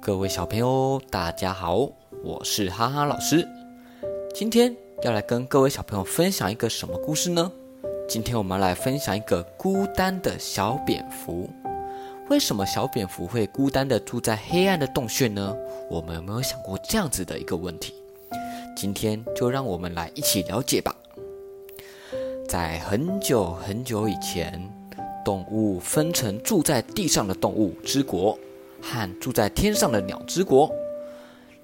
各位小朋友，大家好，我是哈哈老师。今天要来跟各位小朋友分享一个什么故事呢？今天我们来分享一个孤单的小蝙蝠。为什么小蝙蝠会孤单的住在黑暗的洞穴呢？我们有没有想过这样子的一个问题？今天就让我们来一起了解吧。在很久很久以前，动物分成住在地上的动物之国和住在天上的鸟之国。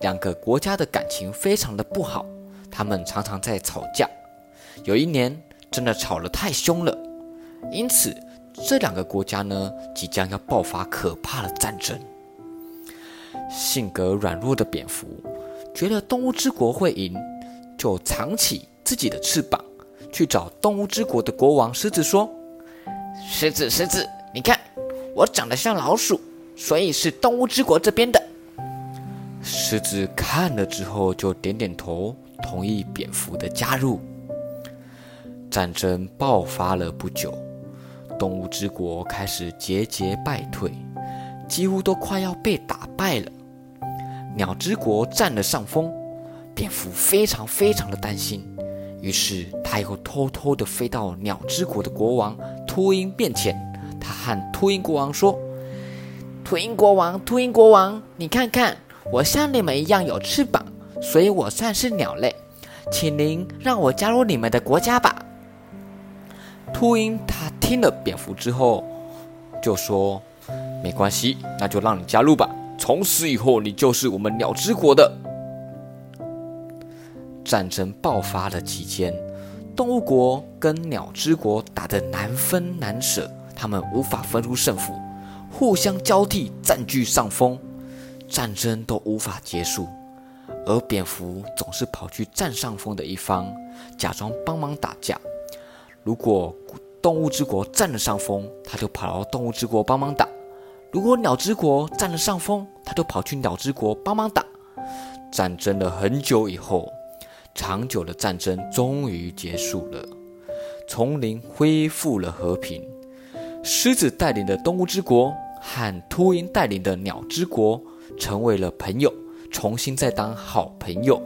两个国家的感情非常的不好，他们常常在吵架。有一年，真的吵得太凶了，因此这两个国家呢，即将要爆发可怕的战争。性格软弱的蝙蝠。觉得动物之国会赢，就藏起自己的翅膀，去找动物之国的国王狮子说：“狮子，狮子，你看我长得像老鼠，所以是动物之国这边的。”狮子看了之后就点点头，同意蝙蝠的加入。战争爆发了不久，动物之国开始节节败退，几乎都快要被打败了。鸟之国占了上风，蝙蝠非常非常的担心，于是他又偷偷的飞到鸟之国的国王秃鹰面前，他和秃鹰国王说：“秃鹰国王，秃鹰国王，你看看，我像你们一样有翅膀，所以我算是鸟类，请您让我加入你们的国家吧。”秃鹰他听了蝙蝠之后，就说：“没关系，那就让你加入吧。”从此以后，你就是我们鸟之国的。战争爆发的期间，动物国跟鸟之国打得难分难舍，他们无法分出胜负，互相交替占据上风，战争都无法结束。而蝙蝠总是跑去占上风的一方，假装帮忙打架。如果动物之国占了上风，他就跑到动物之国帮忙打。如果鸟之国占了上风，他就跑去鸟之国帮忙打。战争了很久以后，长久的战争终于结束了，丛林恢复了和平。狮子带领的动物之国和秃鹰带领的鸟之国成为了朋友，重新再当好朋友。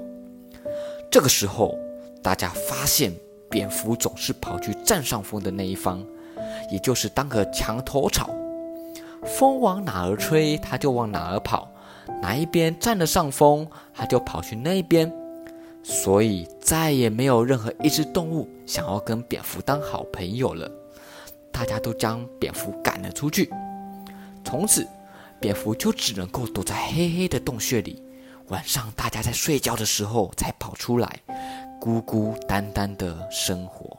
这个时候，大家发现蝙蝠总是跑去占上风的那一方，也就是当个墙头草。风往哪儿吹，它就往哪儿跑；哪一边占了上风，它就跑去那边。所以再也没有任何一只动物想要跟蝙蝠当好朋友了。大家都将蝙蝠赶了出去。从此，蝙蝠就只能够躲在黑黑的洞穴里，晚上大家在睡觉的时候才跑出来，孤孤单单的生活。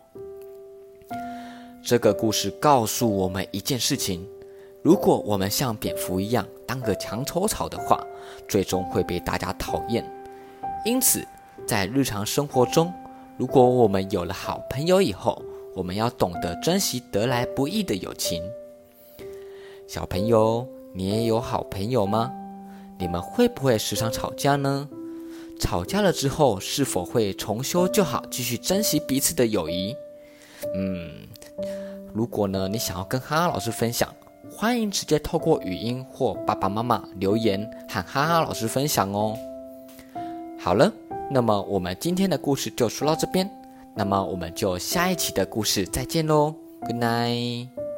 这个故事告诉我们一件事情。如果我们像蝙蝠一样当个墙头草的话，最终会被大家讨厌。因此，在日常生活中，如果我们有了好朋友以后，我们要懂得珍惜得来不易的友情。小朋友，你也有好朋友吗？你们会不会时常吵架呢？吵架了之后，是否会重修旧好，继续珍惜彼此的友谊？嗯，如果呢，你想要跟哈哈老师分享。欢迎直接透过语音或爸爸妈妈留言喊哈哈老师分享哦。好了，那么我们今天的故事就说到这边，那么我们就下一期的故事再见喽，Good night。